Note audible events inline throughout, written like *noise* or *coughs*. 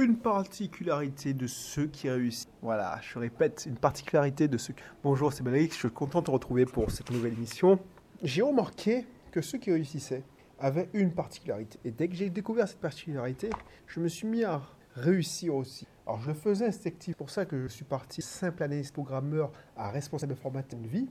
une particularité de ceux qui réussissent. Voilà, je répète, une particularité de ceux. Bonjour, c'est Bénédicte, je suis content de te retrouver pour cette nouvelle émission. J'ai remarqué que ceux qui réussissaient avaient une particularité. Et dès que j'ai découvert cette particularité, je me suis mis à réussir aussi. Alors je faisais instinctif, pour ça que je suis parti simple analyste programmeur à responsable informatique de vie.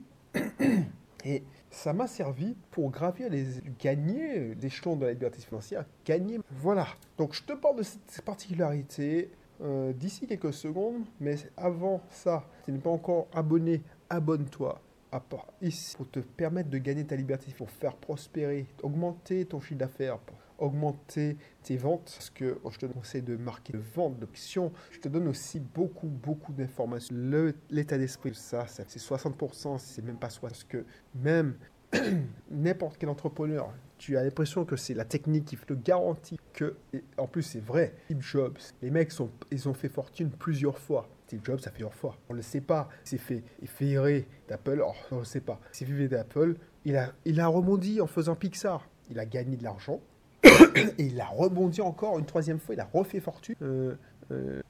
Et ça m'a servi pour gravir les gagner l'échelon de la liberté financière, gagner. Voilà. Donc je te parle de cette particularité euh, d'ici quelques secondes, mais avant ça, si tu n'es pas encore abonné, abonne-toi à part ici pour te permettre de gagner ta liberté, pour faire prospérer, augmenter ton chiffre d'affaires, augmenter tes ventes, parce que oh, je te conseille de marquer de vente, d'options. Je te donne aussi beaucoup, beaucoup d'informations. L'état d'esprit, ça, c'est 60%, c'est même pas 60%, parce que même *clears throat* n'importe quel entrepreneur, tu as l'impression que c'est la technique qui te garantit que, en plus c'est vrai, Steve Jobs, les mecs ils ont fait fortune plusieurs fois. Steve Jobs, ça fait plusieurs fois. On ne le sait pas. Il s'est fait, il d'Apple, on ne le sait pas. Il s'est fait d'Apple, il a, il a rebondi en faisant Pixar. Il a gagné de l'argent, et il a rebondi encore une troisième fois, il a refait fortune euh, euh,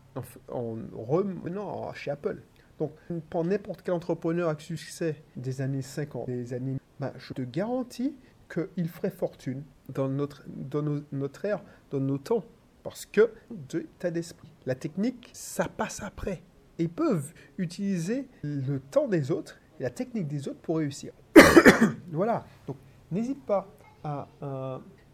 en, non, chez Apple. Donc, pour n'importe quel entrepreneur à succès des années 50, des années, bah, je te garantis qu'il ferait fortune dans notre, dans notre ère, dans nos temps. Parce que de tas d'esprit. La technique, ça passe après. Ils peuvent utiliser le temps des autres et la technique des autres pour réussir. *coughs* voilà. Donc, n'hésite pas à,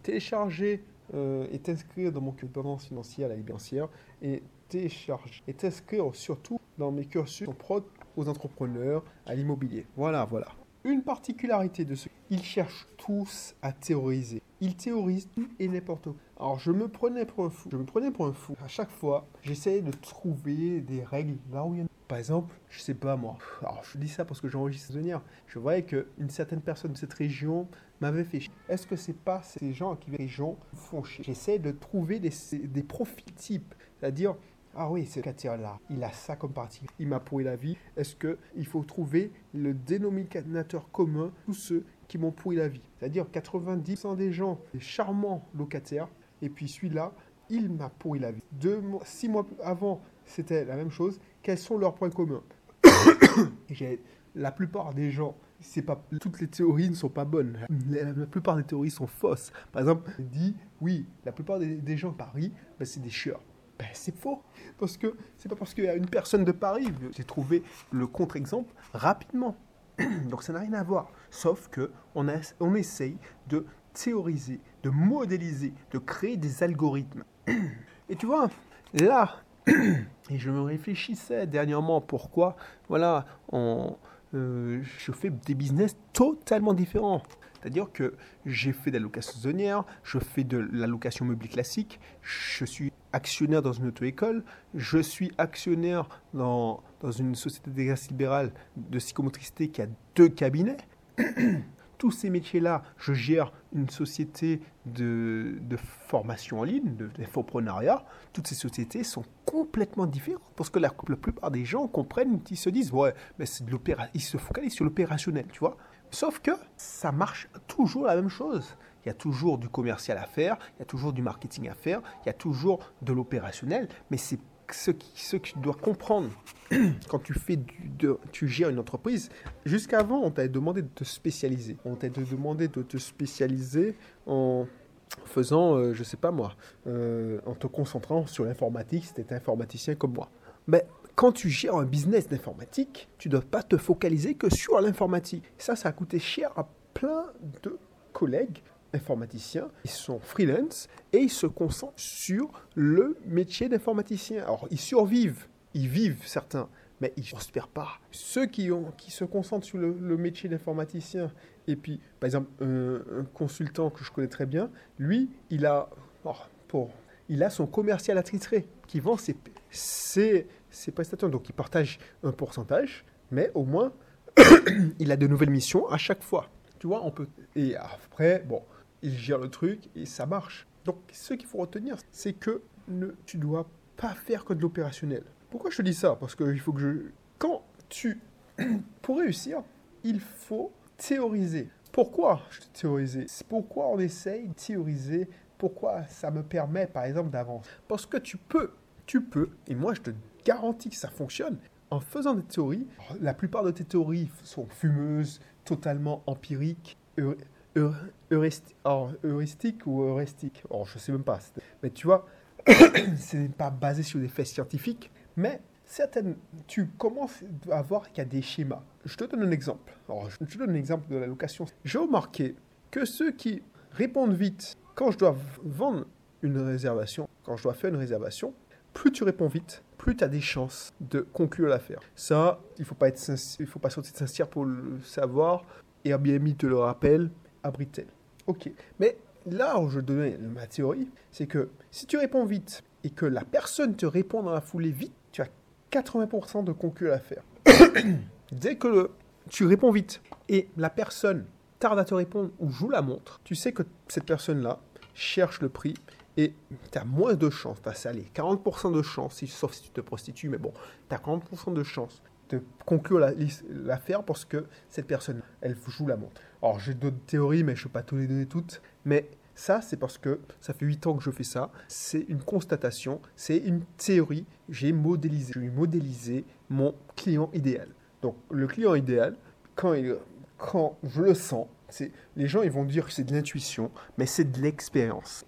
télécharger euh, et t'inscrire dans mon cursus financier à la financière et télécharger et t'inscrire surtout dans mes cursus propres aux entrepreneurs, à l'immobilier. Voilà, voilà. Une particularité de ceux, ils cherchent tous à théoriser. Ils théorisent tout et n'importe quoi. Alors je me prenais pour un fou. Je me prenais pour un fou. À chaque fois, j'essayais de trouver des règles là où il y en a. Par exemple, je sais pas moi. Alors je dis ça parce que j'enregistre venir. Je voyais qu'une certaine personne de cette région m'avait fait chier. Est-ce que c'est pas ces gens qui les gens font chier? J'essaie de trouver des, des profils types. C'est-à-dire, ah oui, ce là il a ça comme partie. Il m'a pourri la vie. Est-ce qu'il faut trouver le dénominateur commun tous ceux qui m'ont pourri la vie? C'est-à-dire 90% des gens, des charmants locataires, et puis celui-là, il m'a pourri la vie. Deux six mois avant, c'était la même chose. Quels sont leurs points communs? *coughs* La plupart des gens, c'est pas toutes les théories ne sont pas bonnes. La, plupart des théories sont fausses. Par exemple, on dit oui, la plupart des, gens à Paris, ben, c'est des chieurs. Ben, c'est faux. Parce que c'est pas parce qu'il y a une personne de Paris. J'ai trouvé le contre-exemple rapidement. *coughs* Donc ça n'a rien à voir. Sauf que on, on essaye de théoriser, de modéliser, de créer des algorithmes. *coughs* Et tu vois, là, *clears throat* et je me réfléchissais dernièrement pourquoi, voilà, euh, je fais des business totalement différents. C'est-à-dire que j'ai fait de la location saisonnière, je fais de la location meublée classique, je suis actionnaire dans une auto-école, je suis actionnaire dans, dans une société d'exercice libéral de psychomotricité qui a deux cabinets. *clears throat* Tous ces métiers-là, je gère une société de, formation en ligne, d'infoprenariat. Toutes ces sociétés sont complètement différentes parce que la, plupart des gens comprennent, ils se disent, ouais, mais c'est de ils se focalisent sur l'opérationnel, tu vois. Sauf que ça marche toujours la même chose. Il y a toujours du commercial à faire, il y a toujours du marketing à faire, il y a toujours de l'opérationnel, mais c'est ce, ce que tu dois comprendre *clears throat* quand tu, fais tu gères une entreprise. Jusqu'avant, on t'a demandé de te spécialiser. On t'a demandé de te spécialiser en faisant, euh, je sais pas moi, euh, en te concentrant sur l'informatique si tu informaticien comme moi. Mais quand tu gères un business d'informatique, tu ne dois pas te focaliser que sur l'informatique. Ça, ça a coûté cher à plein de collègues informaticiens. Ils sont freelance et ils se concentrent sur le métier d'informaticien. Alors, ils survivent, ils vivent certains, mais ils ne prospèrent pas. Ceux qui, ont, qui se concentrent sur le, métier d'informaticien, et puis, par exemple, un, consultant que je connais très bien, lui, il a, oh, pour, il a son commercial attitré qui vend ses, ses, ses prestations. Donc, il partage un pourcentage, mais au moins, *coughs* il a de nouvelles missions à chaque fois. Tu vois, on peut. Et après, bon, il gère le truc et ça marche. Donc, ce qu'il faut retenir, c'est que ne, tu dois pas faire que de l'opérationnel. Pourquoi je te dis ça? Parce qu'il faut que je. Quand tu. *clears throat* Pour réussir, il faut théoriser. Pourquoi je théoriser? C'est pourquoi on essaye de théoriser? Pourquoi ça me permet, par exemple, d'avancer? Parce que tu peux tu peux, et moi je te garantis que ça fonctionne, en faisant des théories, la plupart de tes théories sont fumeuses, totalement empiriques, heuristiques ou heuristiques. Oh, je sais même pas. Mais tu vois, *coughs* c'est pas basé sur des faits scientifiques, mais certaines, tu commences à voir qu'il y a des schémas. Je te donne un exemple. Alors, je te donne un exemple de la location. J'ai remarqué que ceux qui répondent vite quand je dois vendre une réservation, quand je dois faire une réservation, plus tu réponds vite, plus tu as des chances de conclure l'affaire. Ça, il faut pas être faut pas sortir sincère pour le savoir. Airbnb te le rappelle, abrite Ok. Mais là où je donnais ma théorie, c'est que si tu réponds vite et que la personne te répond dans la foulée vite, tu as 80% de conclure l'affaire. *coughs* Dès que tu réponds vite et la personne tarde à te répondre ou joue la montre, tu sais que cette personne-là cherche le prix et tu as moins de chances, tu as 40% de chances, sauf si tu te prostitues, mais bon, tu as 40% de chances de conclure l'affaire parce que cette personne, elle joue la montre. Alors j'ai d'autres théories, mais je ne vais pas tout les donner toutes, mais ça, c'est parce que ça fait 8 ans que je fais ça. C'est une constatation, c'est une théorie. J'ai modélisé, j'ai modélisé mon client idéal. Donc, le client idéal, quand, quand je le sens, c'est, les gens ils vont dire que c'est de l'intuition, mais c'est de l'expérience.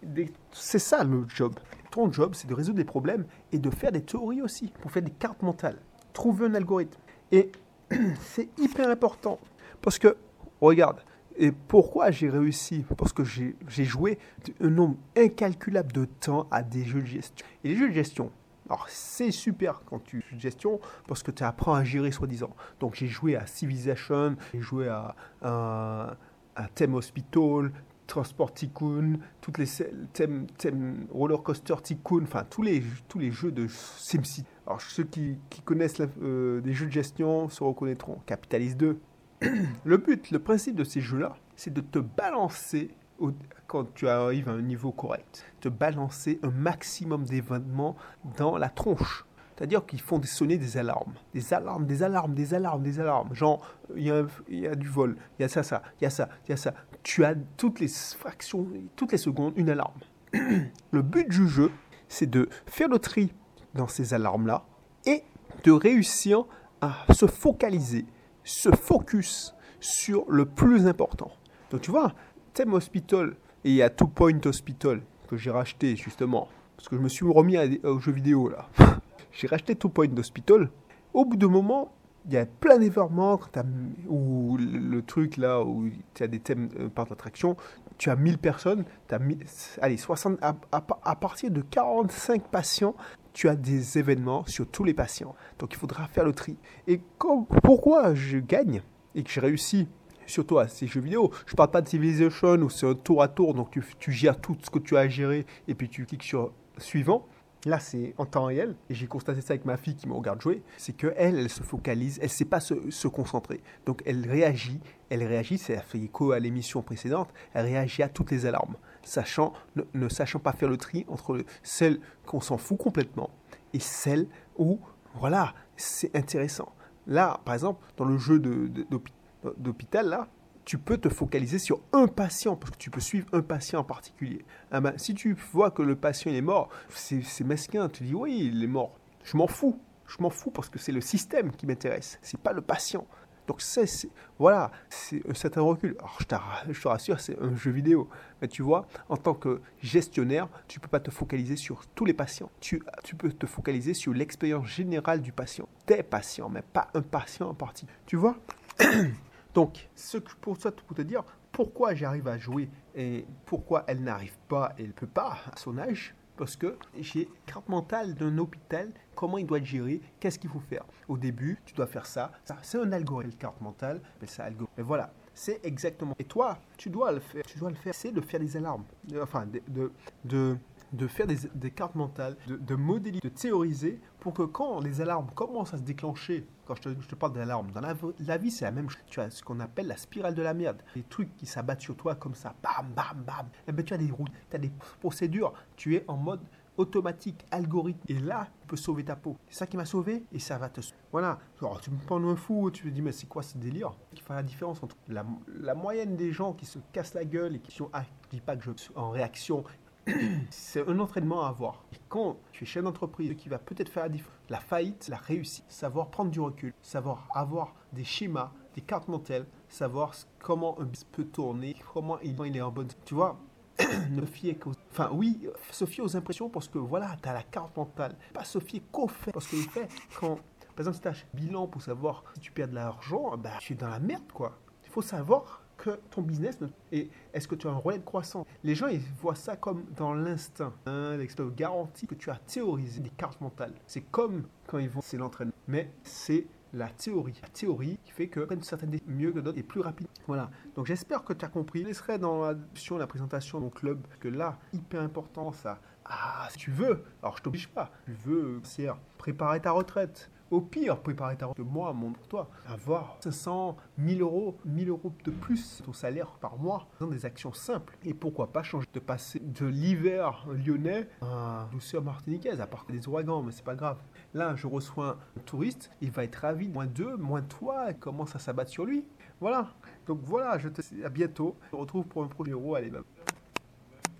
C'est ça le job. Ton job, c'est de résoudre des problèmes et de faire des théories aussi, pour faire des cartes mentales. Trouver un algorithme. Et *clears throat* c'est hyper important. Parce que, regarde, et pourquoi j'ai réussi? Parce que j'ai joué un nombre incalculable de temps à des jeux de gestion. Et les jeux de gestion, alors c'est super quand tu de gestion parce que tu apprends à gérer soi-disant. Donc j'ai joué à Civilization, j'ai joué à, à, Theme Hospital, Transport Tycoon, toutes les thèmes, thèmes Roller Coaster Tycoon, enfin tous les, tous les jeux de SimCity. Alors ceux qui, connaissent euh, des jeux de gestion se reconnaîtront. Capitalist 2, le but, le principe de ces jeux-là, c'est de te balancer quand tu arrives à un niveau correct, te balancer un maximum d'événements dans la tronche. C'est-à-dire qu'ils font sonner des alarmes. Des alarmes, des alarmes, des alarmes, des alarmes. Genre, il y, a du vol, il y a ça, ça, il y a ça, il y a ça. Tu as toutes les fractions, toutes les secondes, une alarme. *clears throat* le but du jeu, c'est de faire le tri dans ces alarmes-là et de réussir à se focaliser se focus sur le plus important. Donc tu vois, Thème Hospital, et a Two Point Hospital que j'ai racheté justement, parce que je me suis remis aux jeux vidéo là. *laughs* j'ai racheté Two Point Hospital. Au bout d'un moment, il y a plein d'événements, ou le, truc là où tu as des thèmes euh, par d'attraction, tu as 1000 personnes, tu as allez, 60, à, à, partir de 45 patients, tu as des événements sur tous les patients. Donc il faudra faire le tri. Et pourquoi je gagne et que j'ai réussi? Surtout à ces jeux vidéo. Je parle pas de Civilization où c'est un tour à tour, donc tu, tu, gères tout ce que tu as à gérer et puis tu cliques sur suivant. Là, c'est en temps réel, et j'ai constaté ça avec ma fille qui me regarde jouer, c'est qu'elle, elle se focalise, elle ne sait pas se, se, concentrer. Donc elle réagit, elle réagit, c'est fait écho à l'émission précédente, elle réagit à toutes les alarmes, sachant, ne, sachant pas faire le tri entre celles qu'on s'en fout complètement et celles où, voilà, c'est intéressant. Là, par exemple, dans le jeu d'hôpital, là, tu peux te focaliser sur un patient, parce que tu peux suivre un patient en particulier. Ah ben, si tu vois que le patient est mort, c'est mesquin, tu dis oui, il est mort. Je m'en fous. Je m'en fous parce que c'est le système qui m'intéresse, c'est pas le patient. Donc c'est, voilà, c'est un recul. Je, te rassure, c'est un jeu vidéo. Mais tu vois, en tant que gestionnaire, tu peux pas te focaliser sur tous les patients. Tu, peux te focaliser sur l'expérience générale du patient. Des patients, mais pas un patient en partie. Tu vois? *clears throat* Donc, ce que, pour ça, te dire pourquoi j'arrive à jouer et pourquoi elle n'arrive pas et elle peut pas à son âge, parce que j'ai carte mentale d'un hôpital, comment il doit être géré, qu'est-ce qu'il faut faire. Au début, tu dois faire ça. ça c'est un algorithme, carte mentale, mais c'est algorithme. Mais voilà, c'est exactement. Et toi, tu dois le faire. Tu dois le faire. C'est de faire des alarmes. Enfin, de de faire des, cartes mentales, de, modéliser, de théoriser pour que quand les alarmes commencent à se déclencher, quand je te, parle d'alarmes, dans la, vie c'est la même chose. Tu as ce qu'on appelle la spirale de la merde. Des trucs qui s'abattent sur toi comme ça, bam, bam, bam. Et eh ben, tu as des routes, tu as des procédures, tu es en mode automatique, algorithme. Et là, tu peux sauver ta peau. C'est ça qui m'a sauvé et ça va te sauver. Voilà. Tu me prends un fou, tu me dis, mais c'est quoi ce délire? Qui fait la différence entre la, moyenne des gens qui se cassent la gueule et qui sont, ah, je dis pas que je suis en réaction c'est un entraînement à avoir. Quand tu es chef d'entreprise, qui va peut-être faire la différence, la faillite, la réussite, savoir prendre du recul, savoir avoir des schémas, des cartes mentales, savoir comment un business peut tourner, comment il, est en bonne. Tu vois, *coughs* ne fier qu'aux. Enfin, oui, se fier aux impressions parce que voilà, tu as la carte mentale. Pas se fier qu'au fait. Parce que le fait, quand. Par exemple, si tu as un bilan pour savoir si tu perds de l'argent, bah, tu es dans la merde, quoi. Il faut savoir ton business et est-ce que tu as un relais de Les gens ils voient ça comme dans l'instinct. Hein, L'expert garantit que tu as théorisé des cartes mentales. C'est comme quand ils vont, c'est l'entraînement, mais c'est la théorie. La théorie qui fait que une certaine mieux que d'autres et plus rapide. Voilà. Donc j'espère que tu as compris. Je laisserai dans la la présentation de mon club que là, hyper important ça. Ah, si tu veux, alors je t'oblige pas. Tu veux, c'est préparer ta retraite, au pire, préparer ta que moi, mon pour toi, avoir 500, 1000 euros, 1000 euros de plus ton salaire par mois dans des actions simples. Et pourquoi pas changer de passer de l'hiver lyonnais à douceur martiniquaise, à part des ouragans, mais c'est pas grave. Là, je reçois un touriste, il va être ravi, moins deux, moins toi, commence à s'abattre sur lui. Voilà. Donc voilà, je te dis à bientôt. Je te retrouve pour un prochain héros. Allez, bye.